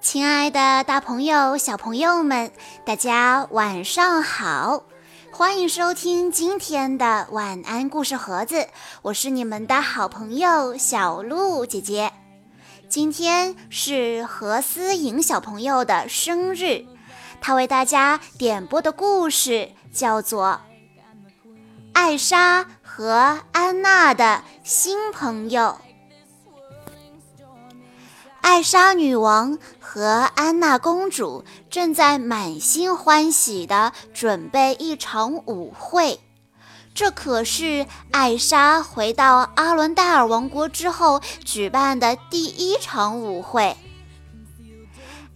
亲爱的，大朋友、小朋友们，大家晚上好！欢迎收听今天的晚安故事盒子，我是你们的好朋友小鹿姐姐。今天是何思颖小朋友的生日，她为大家点播的故事叫做《艾莎和安娜的新朋友》。艾莎女王和安娜公主正在满心欢喜地准备一场舞会，这可是艾莎回到阿伦戴尔王国之后举办的第一场舞会。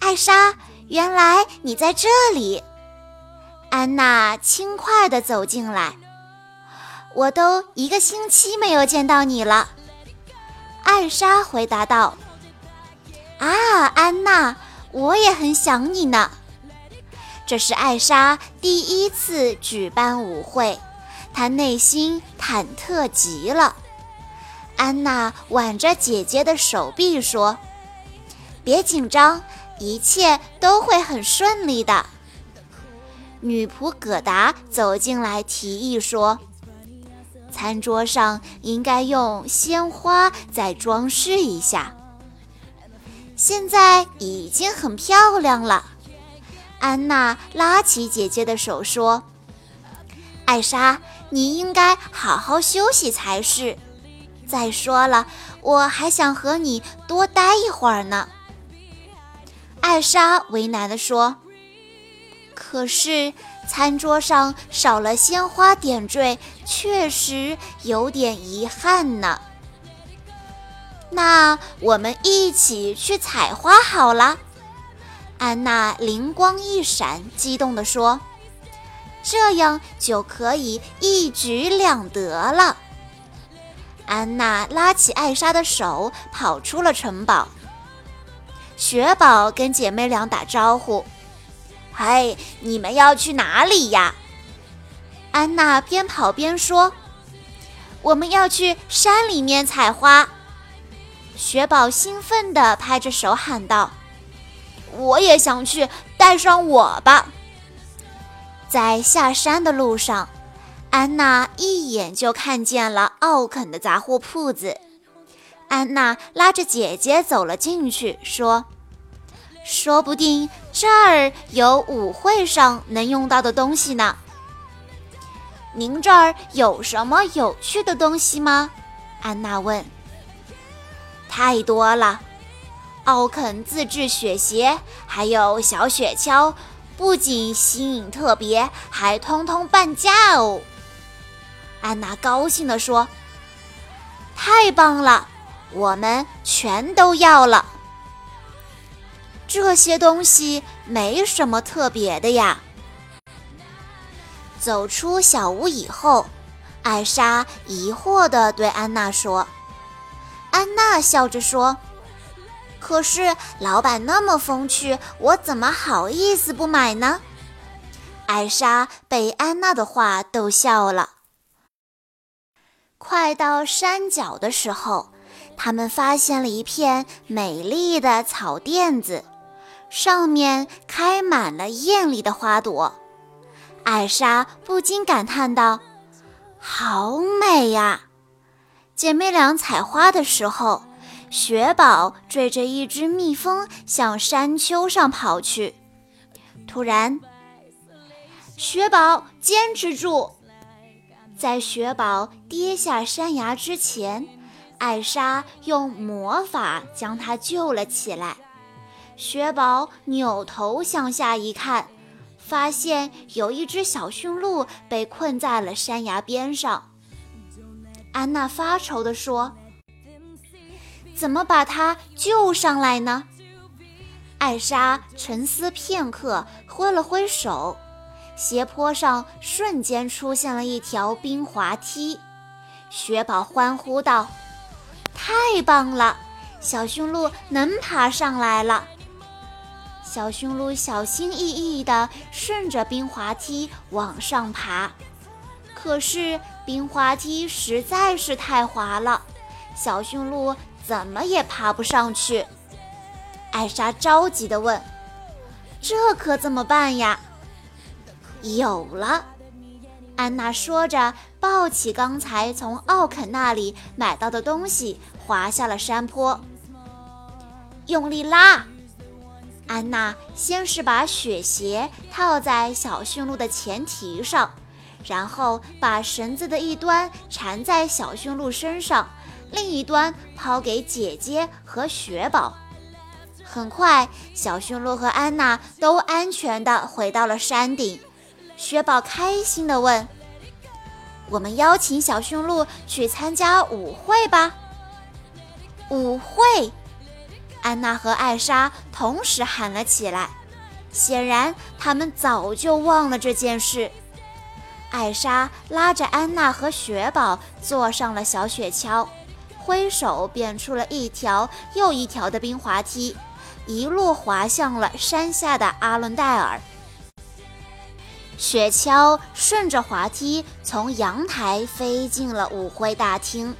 艾莎，原来你在这里！安娜轻快地走进来，我都一个星期没有见到你了。艾莎回答道。啊，安娜，我也很想你呢。这是艾莎第一次举办舞会，她内心忐忑极了。安娜挽着姐姐的手臂说：“别紧张，一切都会很顺利的。”女仆葛达走进来提议说：“餐桌上应该用鲜花再装饰一下。”现在已经很漂亮了，安娜拉起姐姐的手说：“艾莎，你应该好好休息才是。再说了，我还想和你多待一会儿呢。”艾莎为难地说：“可是餐桌上少了鲜花点缀，确实有点遗憾呢。”那我们一起去采花好了。安娜灵光一闪，激动地说：“这样就可以一举两得了。”安娜拉起艾莎的手，跑出了城堡。雪宝跟姐妹俩打招呼：“嘿，你们要去哪里呀？”安娜边跑边说：“我们要去山里面采花。”雪宝兴奋地拍着手喊道：“我也想去，带上我吧！”在下山的路上，安娜一眼就看见了奥肯的杂货铺子。安娜拉着姐姐走了进去，说：“说不定这儿有舞会上能用到的东西呢。”“您这儿有什么有趣的东西吗？”安娜问。太多了，奥肯自制雪鞋，还有小雪橇，不仅新颖特别，还通通半价哦。安娜高兴地说：“太棒了，我们全都要了。”这些东西没什么特别的呀。走出小屋以后，艾莎疑惑地对安娜说。安娜笑着说：“可是老板那么风趣，我怎么好意思不买呢？”艾莎被安娜的话逗笑了。快到山脚的时候，他们发现了一片美丽的草甸子，上面开满了艳丽的花朵。艾莎不禁感叹道：“好美呀！”姐妹俩采花的时候，雪宝追着一只蜜蜂向山丘上跑去。突然，雪宝坚持住，在雪宝跌下山崖之前，艾莎用魔法将它救了起来。雪宝扭头向下一看，发现有一只小驯鹿被困在了山崖边上。安娜发愁地说：“怎么把它救上来呢？”艾莎沉思片刻，挥了挥手，斜坡上瞬间出现了一条冰滑梯。雪宝欢呼道：“太棒了，小驯鹿能爬上来了！”小驯鹿小心翼翼地顺着冰滑梯往上爬，可是。冰滑梯实在是太滑了，小驯鹿怎么也爬不上去。艾莎着急地问：“这可怎么办呀？”有了，安娜说着，抱起刚才从奥肯那里买到的东西，滑下了山坡。用力拉！安娜先是把雪鞋套在小驯鹿的前蹄上，然后把绳子的一端缠在小驯鹿身上，另一端抛给姐姐和雪宝。很快，小驯鹿和安娜都安全地回到了山顶。雪宝开心地问：“我们邀请小驯鹿去参加舞会吧？”舞会！安娜和艾莎同时喊了起来。显然，他们早就忘了这件事。艾莎拉着安娜和雪宝坐上了小雪橇，挥手变出了一条又一条的冰滑梯。一路滑向了山下的阿伦戴尔。雪橇顺着滑梯从阳台飞进了舞会大厅。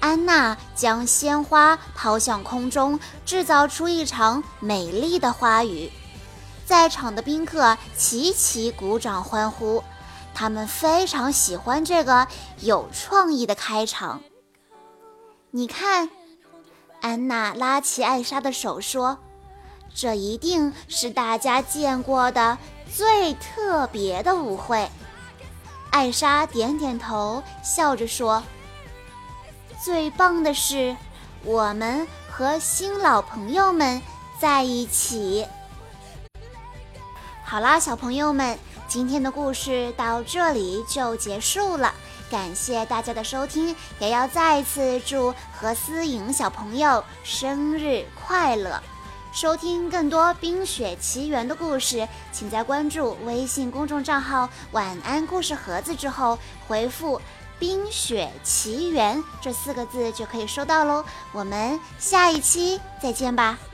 安娜将鲜花抛向空中，制造出一场美丽的花雨。在场的宾客齐齐鼓掌欢呼，他们非常喜欢这个有创意的开场。你看，安娜拉起艾莎的手说。这一定是大家见过的最特别的舞会。艾莎点点头，笑着说：“最棒的是，我们和新老朋友们在一起。”好啦，小朋友们，今天的故事到这里就结束了。感谢大家的收听，也要再次祝何思颖小朋友生日快乐！收听更多《冰雪奇缘》的故事，请在关注微信公众账号“晚安故事盒子”之后回复“冰雪奇缘”这四个字就可以收到喽。我们下一期再见吧。